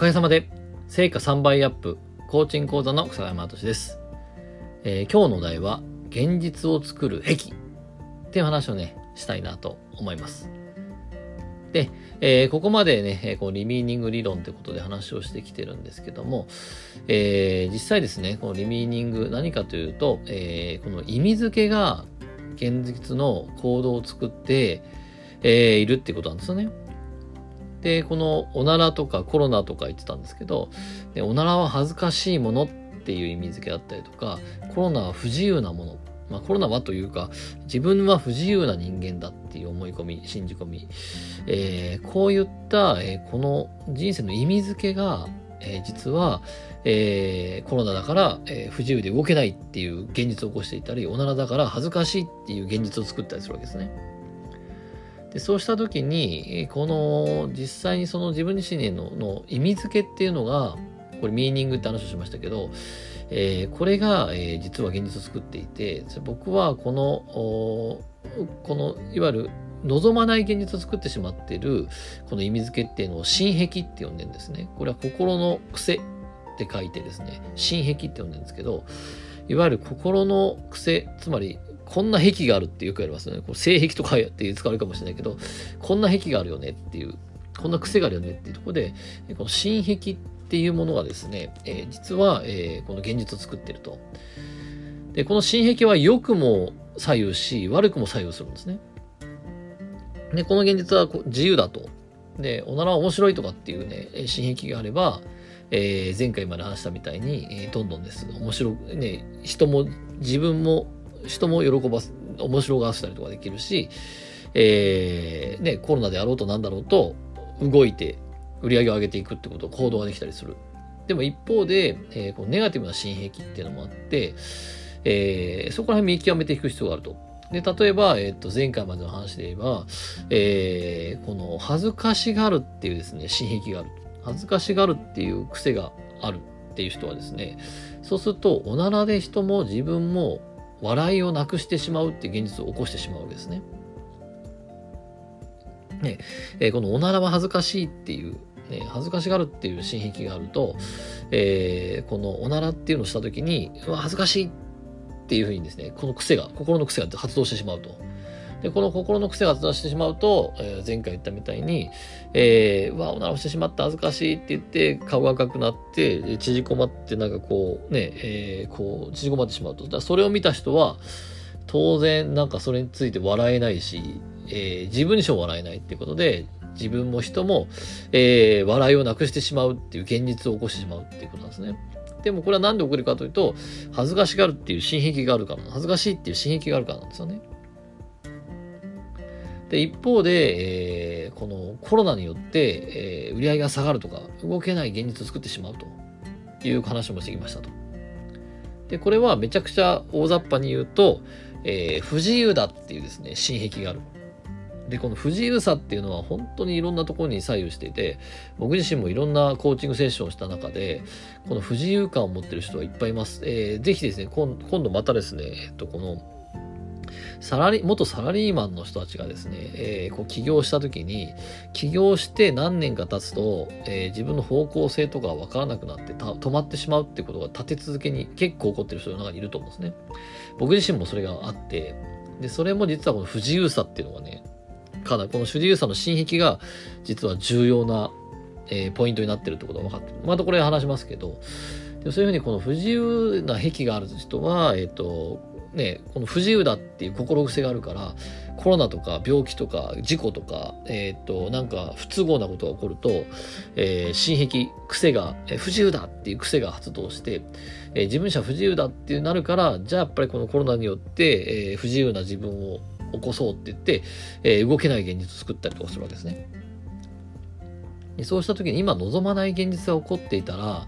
かげさまで成果3倍アップコーチング講座の草山敏です、えー、今日のお題は現実を作る癖っていう話をねしたいなと思います。で、えー、ここまでねえ、こうリミーニング理論ということで話をしてきてるんですけども、えー、実際ですね、このリミーニング何かというと、えー、この意味付けが現実の行動を作って、えー、いるってことなんですよね。で、このおならとかコロナとか言ってたんですけど、おならは恥ずかしいものっていう意味付けだったりとか、コロナは不自由なもの。まあコロナはというか、自分は不自由な人間だっていう思い込み、信じ込み。えー、こういった、えー、この人生の意味付けが、えー、実は、えー、コロナだから、えー、不自由で動けないっていう現実を起こしていたり、おならだから恥ずかしいっていう現実を作ったりするわけですね。でそうした時にこの実際にその自分自身のの意味付けっていうのがこれミーニングって話をしましたけど、えー、これが、えー、実は現実を作っていて僕はこのこのいわゆる望まない現実を作ってしまっているこの意味付けっていうのを心癖って呼んでるんですね。これは心の癖って書いてですね、心癖って呼んでるんですけど、いわゆる心の癖、つまりこんな癖があるってよく言われますね。こう性癖とかって使われるかもしれないけど、こんな癖があるよねっていう、こんな癖があるよねっていうところで、この心癖っていうものがですね、えー、実は、えー、この現実を作ってると。で、この心癖は良くも左右し、悪くも左右するんですね。で、この現実は自由だと。で、おならは面白いとかっていうね、心癖があれば、えー、前回まで話したみたいに、えー、どんどんです。面白く、ね、人も、自分も人も喜ばす、面白がらせたりとかできるし、えー、ね、コロナであろうとなんだろうと、動いて売り上げを上げていくってこと行動ができたりする。でも一方で、えー、このネガティブな心癖っていうのもあって、えー、そこら辺見極めていく必要があると。で、例えば、えっ、ー、と、前回までの話で言えば、えー、この恥ずかしがるっていうですね、心癖がある。恥ずかしがるっていう癖があるっていう人はですね、そうすると、おならで人も自分も笑いをなくしてしまうって現実を起こしてしまうわけですね。ね、え、このおならは恥ずかしいっていう、ね、恥ずかしがるっていう心癖があると、えー、このおならっていうのをした時に、うわ、恥ずかしいっていうふうにですね、この癖が、心の癖が発動してしまうと。で、この心の癖が発動してしまうと、えー、前回言ったみたいに、えー、わ、おならをしてしまった恥ずかしいって言って、顔が赤くなって、縮こまって、なんかこう、ね、えー、こう、縮こまってしまうと。だそれを見た人は、当然、なんかそれについて笑えないし、えー、自分にしも笑えないっていうことで、自分も人も、えー、笑いをなくしてしまうっていう現実を起こしてしまうっていうことなんですね。でもこれは何で起こるかというと、恥ずかしがるっていう心癖があるから、恥ずかしいっていう心癖があるからなんですよね。で、一方で、えー、このコロナによって、えー、売り上げが下がるとか、動けない現実を作ってしまうという話もしてきましたと。で、これはめちゃくちゃ大雑把に言うと、えー、不自由だっていうですね、心癖がある。で、この不自由さっていうのは本当にいろんなところに左右していて、僕自身もいろんなコーチングセッションをした中で、この不自由感を持ってる人はいっぱいいます。えー、ぜひですね、今度またですね、えっと、この、サラリ、元サラリーマンの人たちがですね、えー、こう起業した時に、起業して何年か経つと、えー、自分の方向性とかわからなくなって止まってしまうってうことが立て続けに結構起こってる人の中にいると思うんですね。僕自身もそれがあって、で、それも実はこの不自由さっていうのがね、かなこの不自由さの心癖が実は重要な、えー、ポイントになってるってことが分かってる。またこれ話しますけど、でそういうふうにこの不自由な癖がある人は、えっ、ー、と、ね、この不自由だっていう心癖があるから、コロナとか病気とか事故とか、えっ、と、なんか不都合なことが起こると、えー、心癖、癖が、不自由だっていう癖が発動して、えー、自分者不自由だっていうなるから、じゃあやっぱりこのコロナによって、えー、不自由な自分を起こそうって言って、えー、動けない現実を作ったりとかするわけですね。そうした時に今望まない現実が起こっていたら、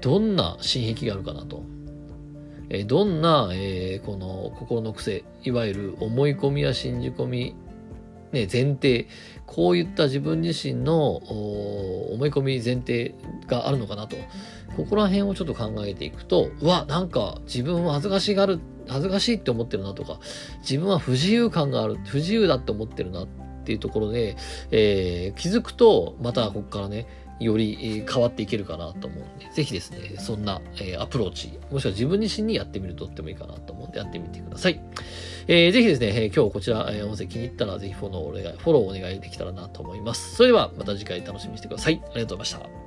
どんな心癖があるかなと。えどんな、え、この心の癖、いわゆる思い込みや信じ込み、ね、前提、こういった自分自身の思い込み前提があるのかなと。ここら辺をちょっと考えていくと、うわ、なんか自分は恥ずかしがる、恥ずかしいって思ってるなとか、自分は不自由感がある、不自由だって思ってるなっていうところで、えー、気づくと、またここからね、より、変わっていけるかなと思うんで、ぜひですね、そんな、えアプローチ、もしくは自分自身にやってみるととってもいいかなと思うんで、やってみてください。えーぜひですね、え今日こちら、え音声気に入ったら、ぜひフォローお願い、フォローお願いできたらなと思います。それでは、また次回楽しみにしてください。ありがとうございました。